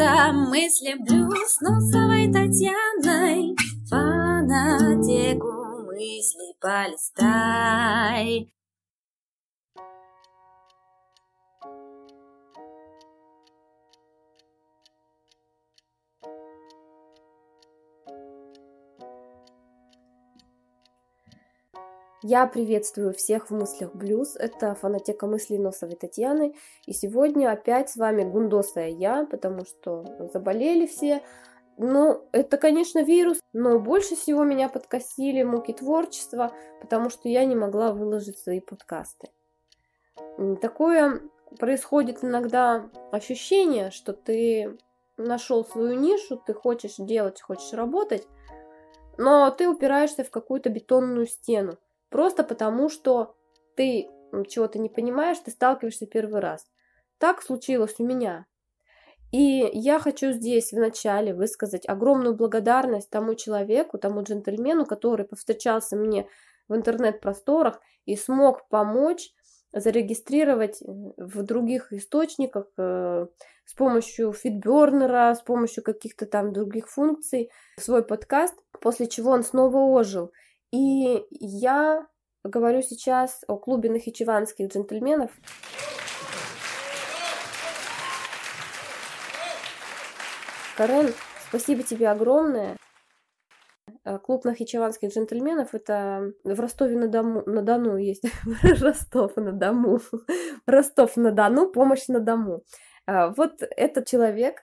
Это мысли Носовой Татьяной. Фанатеку мысли полистай. Я приветствую всех в мыслях блюз. Это фанатека мыслей Носовой Татьяны. И сегодня опять с вами гундосая я, потому что заболели все. Ну, это, конечно, вирус, но больше всего меня подкосили муки творчества, потому что я не могла выложить свои подкасты. Такое происходит иногда ощущение, что ты нашел свою нишу, ты хочешь делать, хочешь работать, но ты упираешься в какую-то бетонную стену. Просто потому, что ты чего-то не понимаешь, ты сталкиваешься первый раз. Так случилось у меня. И я хочу здесь вначале высказать огромную благодарность тому человеку, тому джентльмену, который повстречался мне в интернет-просторах и смог помочь зарегистрировать в других источниках э, с помощью фидбернера, с помощью каких-то там других функций свой подкаст, после чего он снова ожил. И я говорю сейчас о клубе нахичеванских джентльменов. Карен, спасибо тебе огромное. Э, клуб нахичеванских джентльменов это в Ростове на Дону, на Дону есть Ростов на Дому, Ростов на Дону, помощь на дому. Э, вот этот человек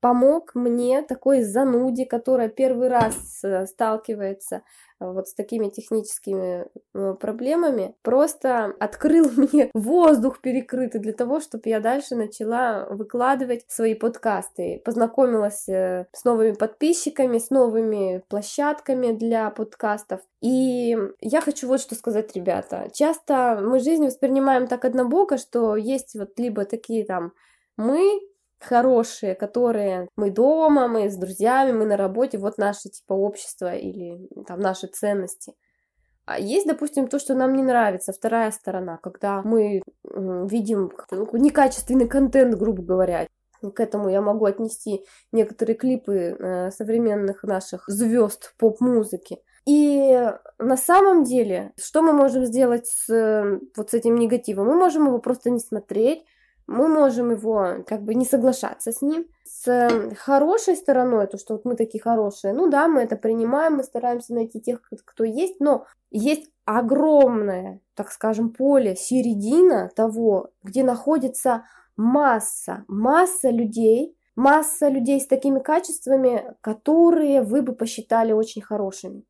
помог мне, такой зануде, которая первый раз э, сталкивается вот с такими техническими э, проблемами, просто открыл мне воздух перекрытый для того, чтобы я дальше начала выкладывать свои подкасты. Познакомилась э, с новыми подписчиками, с новыми площадками для подкастов. И я хочу вот что сказать, ребята. Часто мы жизнь воспринимаем так однобоко, что есть вот либо такие там мы, хорошие, которые мы дома, мы с друзьями, мы на работе, вот наше типа общество или там наши ценности. А есть, допустим, то, что нам не нравится, вторая сторона, когда мы видим ну, некачественный контент, грубо говоря. К этому я могу отнести некоторые клипы э, современных наших звезд поп-музыки. И на самом деле, что мы можем сделать с, вот с этим негативом? Мы можем его просто не смотреть, мы можем его как бы не соглашаться с ним. С хорошей стороной, то, что вот мы такие хорошие, ну да, мы это принимаем, мы стараемся найти тех, кто есть, но есть огромное, так скажем, поле, середина того, где находится масса, масса людей, масса людей с такими качествами, которые вы бы посчитали очень хорошими.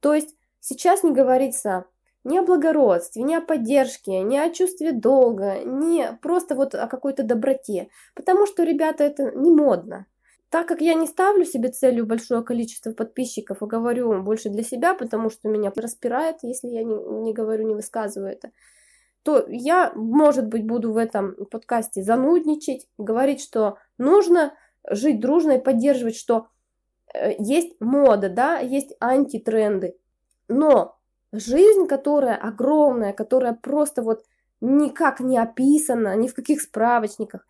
То есть сейчас не говорится ни о благородстве, ни о поддержке, ни о чувстве долга, ни просто вот о какой-то доброте. Потому что, ребята, это не модно. Так как я не ставлю себе целью большое количество подписчиков и говорю больше для себя, потому что меня распирает, если я не, не говорю, не высказываю это, то я, может быть, буду в этом подкасте занудничать, говорить, что нужно жить дружно и поддерживать, что э, есть мода, да, есть антитренды, но Жизнь, которая огромная, которая просто вот никак не описана, ни в каких справочниках.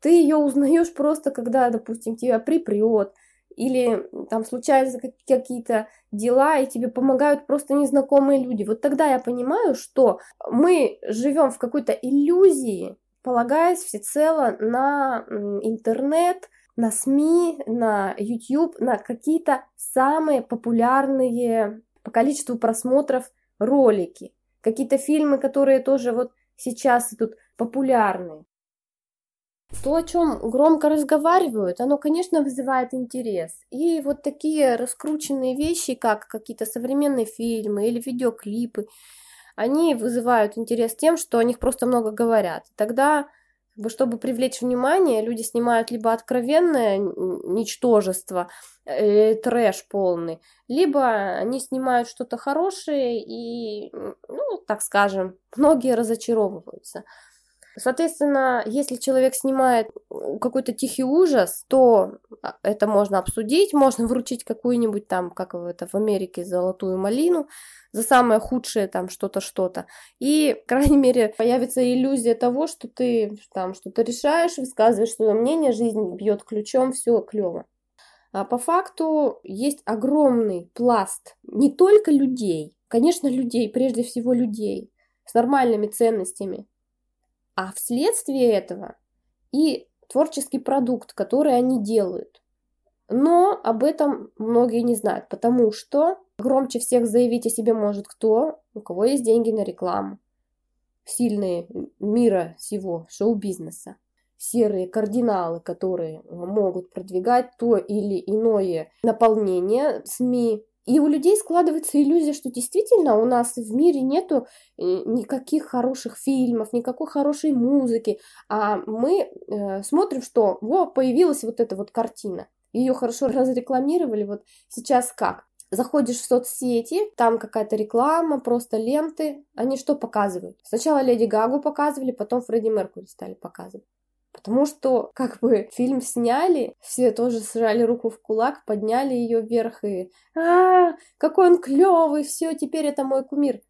Ты ее узнаешь просто, когда, допустим, тебя припрет, или там случаются какие-то дела, и тебе помогают просто незнакомые люди. Вот тогда я понимаю, что мы живем в какой-то иллюзии, полагаясь всецело на интернет, на СМИ, на YouTube, на какие-то самые популярные по количеству просмотров ролики, какие-то фильмы, которые тоже вот сейчас идут популярны. То, о чем громко разговаривают, оно, конечно, вызывает интерес. И вот такие раскрученные вещи, как какие-то современные фильмы или видеоклипы, они вызывают интерес тем, что о них просто много говорят. Тогда чтобы привлечь внимание, люди снимают либо откровенное ничтожество, э, трэш полный, либо они снимают что-то хорошее и, ну, так скажем, многие разочаровываются. Соответственно, если человек снимает какой-то тихий ужас, то а, это можно обсудить, можно вручить какую-нибудь там, как это в Америке, золотую малину за самое худшее там что-то, что-то. И, в крайней мере, появится иллюзия того, что ты там что-то решаешь, высказываешь свое мнение, жизнь бьет ключом, все клево. А по факту есть огромный пласт не только людей, конечно, людей, прежде всего людей, с нормальными ценностями, а вследствие этого и творческий продукт, который они делают. Но об этом многие не знают, потому что громче всех заявить о себе может кто, у кого есть деньги на рекламу. Сильные мира всего шоу-бизнеса. Серые кардиналы, которые могут продвигать то или иное наполнение СМИ, и у людей складывается иллюзия, что действительно у нас в мире нету э, никаких хороших фильмов, никакой хорошей музыки, а мы э, смотрим, что во, появилась вот эта вот картина. Ее хорошо разрекламировали, вот сейчас как? Заходишь в соцсети, там какая-то реклама, просто ленты. Они что показывают? Сначала Леди Гагу показывали, потом Фредди Меркури стали показывать. Потому что, как бы, фильм сняли, все тоже сжали руку в кулак, подняли ее вверх и а, какой он клевый, все, теперь это мой кумир.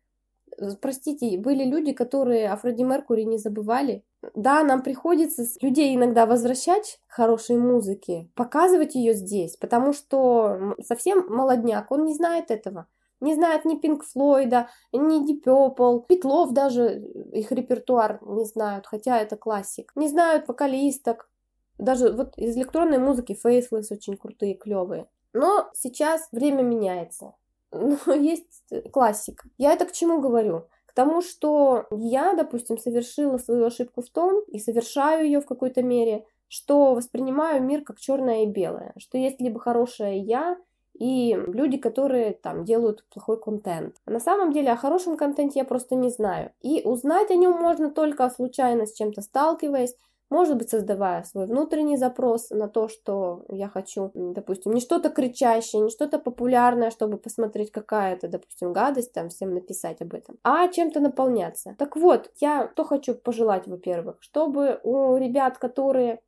Простите, были люди, которые о Фредди Меркури не забывали. Да, нам приходится людей иногда возвращать к хорошей музыке, показывать ее здесь, потому что совсем молодняк, он не знает этого. Не знают ни Пинк Флойда, ни Deep Purple, Петлов даже их репертуар не знают, хотя это классик. Не знают вокалисток. Даже вот из электронной музыки Faceless очень крутые, клевые. Но сейчас время меняется. Но есть классика. Я это к чему говорю? К тому, что я, допустим, совершила свою ошибку в том, и совершаю ее в какой-то мере, что воспринимаю мир как черное и белое, что есть либо хорошее я, и люди, которые там делают плохой контент. А на самом деле о хорошем контенте я просто не знаю. И узнать о нем можно только случайно с чем-то сталкиваясь, может быть, создавая свой внутренний запрос на то, что я хочу, допустим, не что-то кричащее, не что-то популярное, чтобы посмотреть, какая это, допустим, гадость, там, всем написать об этом, а чем-то наполняться. Так вот, я что хочу пожелать, во-первых, чтобы у ребят, которые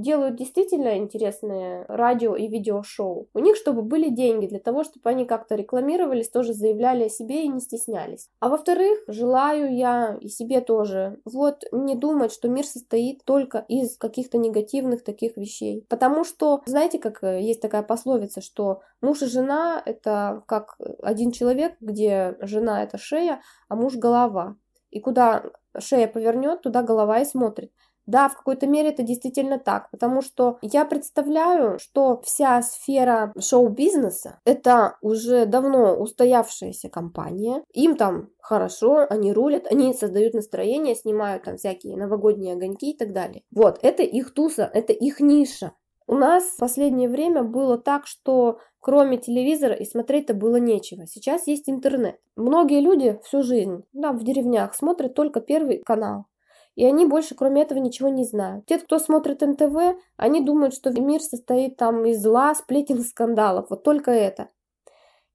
делают действительно интересные радио и видеошоу. У них, чтобы были деньги для того, чтобы они как-то рекламировались, тоже заявляли о себе и не стеснялись. А во-вторых, желаю я и себе тоже вот не думать, что мир состоит только из каких-то негативных таких вещей. Потому что, знаете, как э, есть такая пословица, что муж и жена это как один человек, где жена это шея, а муж голова. И куда шея повернет, туда голова и смотрит. Да, в какой-то мере это действительно так, потому что я представляю, что вся сфера шоу-бизнеса это уже давно устоявшаяся компания, им там хорошо, они рулят, они создают настроение, снимают там всякие новогодние огоньки и так далее. Вот, это их туса, это их ниша. У нас в последнее время было так, что кроме телевизора и смотреть-то было нечего. Сейчас есть интернет. Многие люди всю жизнь, да, в деревнях смотрят только первый канал и они больше кроме этого ничего не знают. Те, кто смотрит НТВ, они думают, что мир состоит там из зла, сплетен, скандалов, вот только это.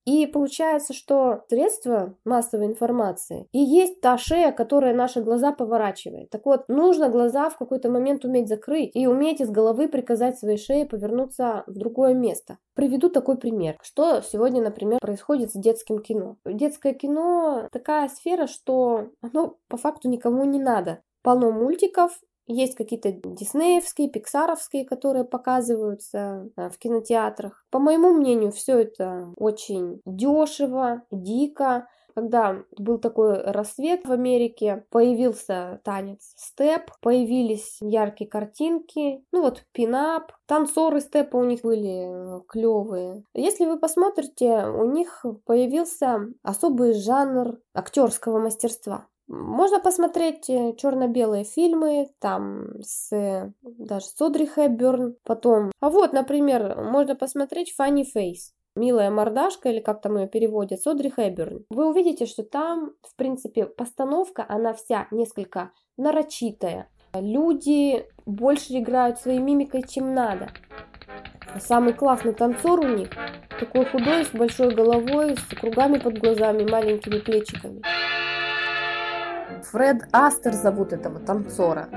И получается, что средства массовой информации и есть та шея, которая наши глаза поворачивает. Так вот, нужно глаза в какой-то момент уметь закрыть и уметь из головы приказать своей шее повернуться в другое место. Приведу такой пример. Что сегодня, например, происходит с детским кино? Детское кино такая сфера, что оно по факту никому не надо полно мультиков, есть какие-то диснеевские, пиксаровские, которые показываются э, в кинотеатрах. По моему мнению, все это очень дешево, дико. Когда был такой рассвет в Америке, появился танец степ, появились яркие картинки, ну вот пинап, танцоры степа у них были э, клевые. Если вы посмотрите, у них появился особый жанр актерского мастерства. Можно посмотреть э, черно-белые фильмы, там с даже с Одри Хэбберн, потом. А вот, например, можно посмотреть Funny Face. Милая мордашка, или как там ее переводят, Содри Хэбберн. Вы увидите, что там, в принципе, постановка, она вся несколько нарочитая. Люди больше играют своей мимикой, чем надо. Самый классный танцор у них, такой худой, с большой головой, с кругами под глазами, маленькими плечиками. Фред Астер зовут этого танцора.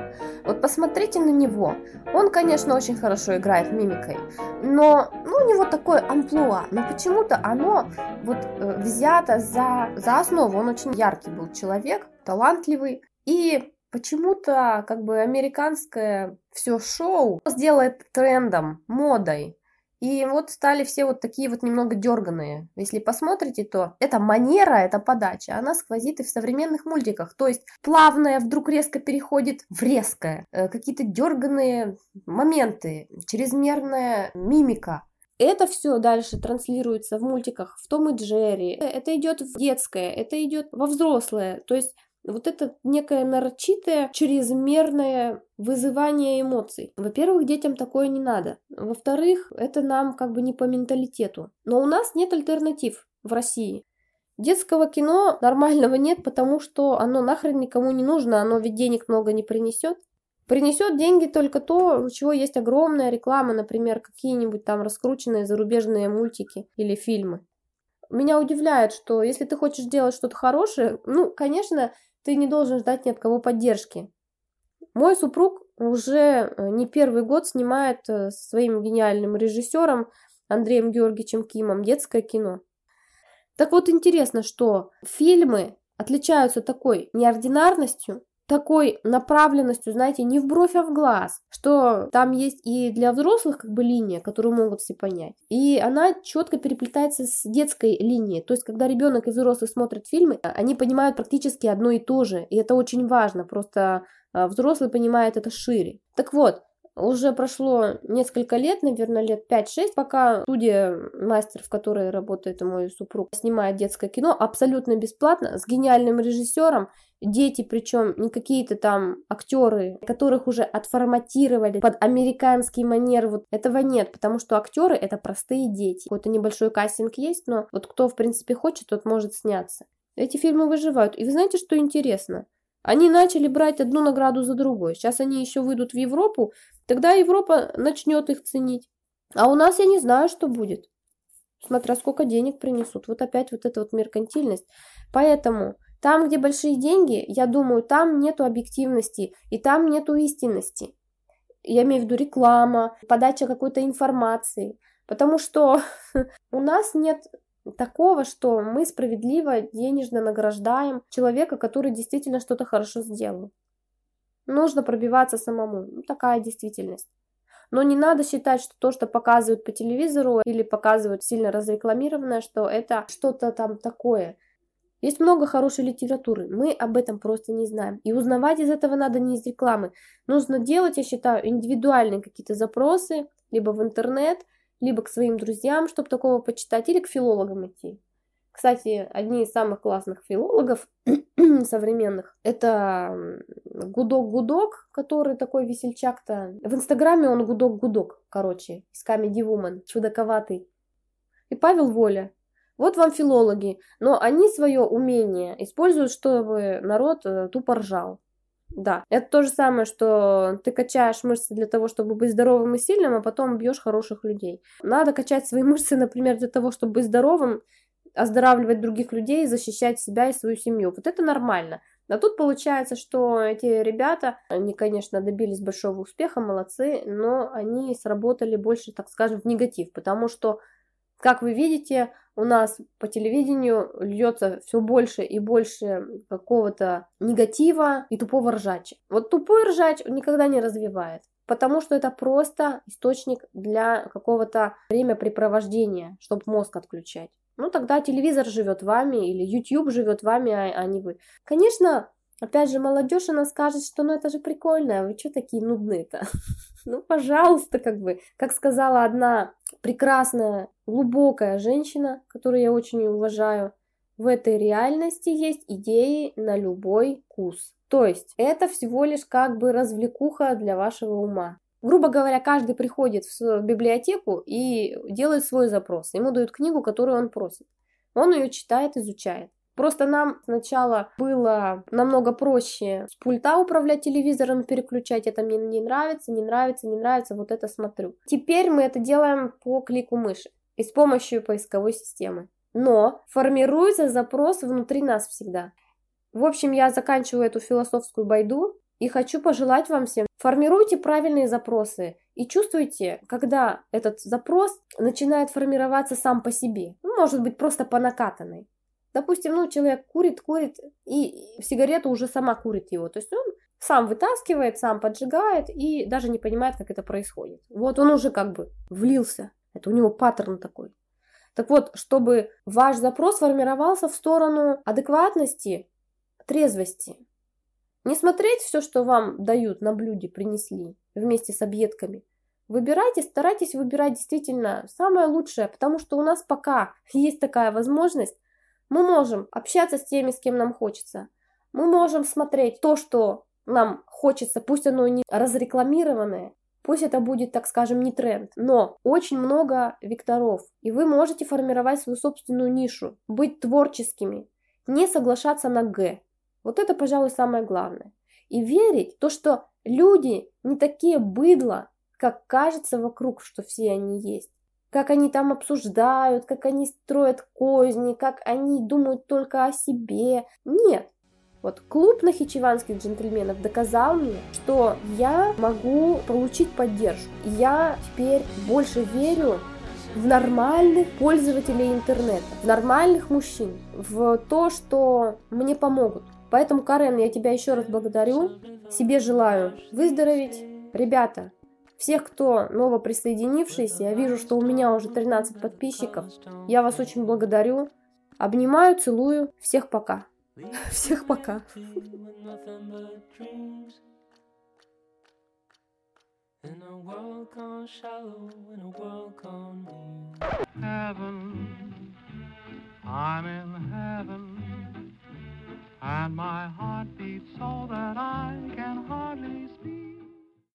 Вот посмотрите на него. Он, конечно, очень хорошо играет мимикой, но ну, у него такое амплуа. Но почему-то оно вот э, взято за, за основу. Он очень яркий был человек, талантливый. И почему-то как бы американское все шоу сделает трендом, модой. И вот стали все вот такие вот немного дерганые. Если посмотрите, то эта манера, эта подача, она сквозит и в современных мультиках. То есть плавная вдруг резко переходит в резкое. Э, какие-то дерганые моменты, чрезмерная мимика. Это все дальше транслируется в мультиках в Том и Джерри. Это идет в детское, это идет во взрослое. То есть вот это некое нарочитое, чрезмерное вызывание эмоций. Во-первых, детям такое не надо. Во-вторых, это нам как бы не по менталитету. Но у нас нет альтернатив в России. Детского кино нормального нет, потому что оно нахрен никому не нужно, оно ведь денег много не принесет. Принесет деньги только то, у чего есть огромная реклама, например, какие-нибудь там раскрученные зарубежные мультики или фильмы. Меня удивляет, что если ты хочешь делать что-то хорошее, ну, конечно, ты не должен ждать ни от кого поддержки. Мой супруг уже э, не первый год снимает э, со своим гениальным режиссером Андреем Георгиевичем Кимом детское кино. Так вот интересно, что фильмы отличаются такой неординарностью, такой направленностью, знаете, не в бровь, а в глаз, что там есть и для взрослых как бы линия, которую могут все понять, и она четко переплетается с детской линией, то есть когда ребенок и взрослый смотрят фильмы, они понимают практически одно и то же, и это очень важно, просто а, взрослый понимает это шире. Так вот, уже прошло несколько лет, наверное, лет 5-6, пока студия мастер, в которой работает мой супруг, снимает детское кино абсолютно бесплатно, с гениальным режиссером, дети, причем не какие-то там актеры, которых уже отформатировали под американский манер, вот этого нет, потому что актеры это простые дети. Какой-то небольшой кастинг есть, но вот кто в принципе хочет, тот может сняться. Эти фильмы выживают. И вы знаете, что интересно? Они начали брать одну награду за другой. Сейчас они еще выйдут в Европу, Тогда Европа начнет их ценить. А у нас я не знаю, что будет. Смотря сколько денег принесут. Вот опять вот эта вот меркантильность. Поэтому там, где большие деньги, я думаю, там нету объективности и там нету истинности. Я имею в виду реклама, подача какой-то информации. Потому что у нас нет такого, что мы справедливо денежно награждаем человека, который действительно что-то хорошо сделал. Нужно пробиваться самому. Ну, такая действительность. Но не надо считать, что то, что показывают по телевизору или показывают сильно разрекламированное, что это что-то там такое. Есть много хорошей литературы, мы об этом просто не знаем. И узнавать из этого надо не из рекламы. Нужно делать, я считаю, индивидуальные какие-то запросы, либо в интернет, либо к своим друзьям, чтобы такого почитать, или к филологам идти. Кстати, одни из самых классных филологов современных это Гудок-Гудок, который такой весельчак-то. В Инстаграме он Гудок-Гудок, короче, из Comedy Woman, чудаковатый. И Павел Воля. Вот вам филологи, но они свое умение используют, чтобы народ э, тупо ржал. Да, это то же самое, что ты качаешь мышцы для того, чтобы быть здоровым и сильным, а потом бьешь хороших людей. Надо качать свои мышцы, например, для того, чтобы быть здоровым оздоравливать других людей, защищать себя и свою семью. Вот это нормально. А тут получается, что эти ребята, они, конечно, добились большого успеха, молодцы, но они сработали больше, так скажем, в негатив, потому что, как вы видите, у нас по телевидению льется все больше и больше какого-то негатива и тупого ржача. Вот тупой ржач никогда не развивает потому что это просто источник для какого-то времяпрепровождения, чтобы мозг отключать. Ну, тогда телевизор живет вами или YouTube живет вами, а, а не вы. Конечно, опять же, молодежь, она скажет, что ну это же прикольно, а вы что такие нудные-то? Ну, пожалуйста, как бы. Как сказала одна прекрасная, глубокая женщина, которую я очень уважаю, в этой реальности есть идеи на любой вкус. То есть это всего лишь как бы развлекуха для вашего ума. Грубо говоря, каждый приходит в библиотеку и делает свой запрос. Ему дают книгу, которую он просит. Он ее читает, изучает. Просто нам сначала было намного проще с пульта управлять телевизором, переключать. Это мне не нравится, не нравится, не нравится, вот это смотрю. Теперь мы это делаем по клику мыши и с помощью поисковой системы. Но формируется запрос внутри нас всегда. В общем, я заканчиваю эту философскую байду и хочу пожелать вам всем, формируйте правильные запросы и чувствуйте, когда этот запрос начинает формироваться сам по себе. Ну, может быть, просто по накатанной. Допустим, ну, человек курит, курит, и сигарету уже сама курит его. То есть он сам вытаскивает, сам поджигает и даже не понимает, как это происходит. Вот он уже как бы влился. Это у него паттерн такой. Так вот, чтобы ваш запрос формировался в сторону адекватности, трезвости. Не смотреть все, что вам дают на блюде, принесли вместе с объедками. Выбирайте, старайтесь выбирать действительно самое лучшее, потому что у нас пока есть такая возможность, мы можем общаться с теми, с кем нам хочется. Мы можем смотреть то, что нам хочется, пусть оно не разрекламированное, пусть это будет, так скажем, не тренд, но очень много векторов, и вы можете формировать свою собственную нишу, быть творческими, не соглашаться на «г». Вот это, пожалуй, самое главное. И верить то, что люди не такие быдло, как кажется вокруг, что все они есть. Как они там обсуждают, как они строят козни, как они думают только о себе. Нет, вот клуб нахичеванских джентльменов доказал мне, что я могу получить поддержку. Я теперь больше верю в нормальных пользователей интернета, в нормальных мужчин, в то, что мне помогут. Поэтому, Карен, я тебя еще раз благодарю. Себе желаю выздороветь. Ребята, всех, кто новоприсоединившийся, я вижу, что у меня уже 13 подписчиков. Я вас очень благодарю. Обнимаю, целую. Всех пока. Всех пока. In a world gone shallow, in a world gone Heaven, I'm in heaven, and my heart beats so that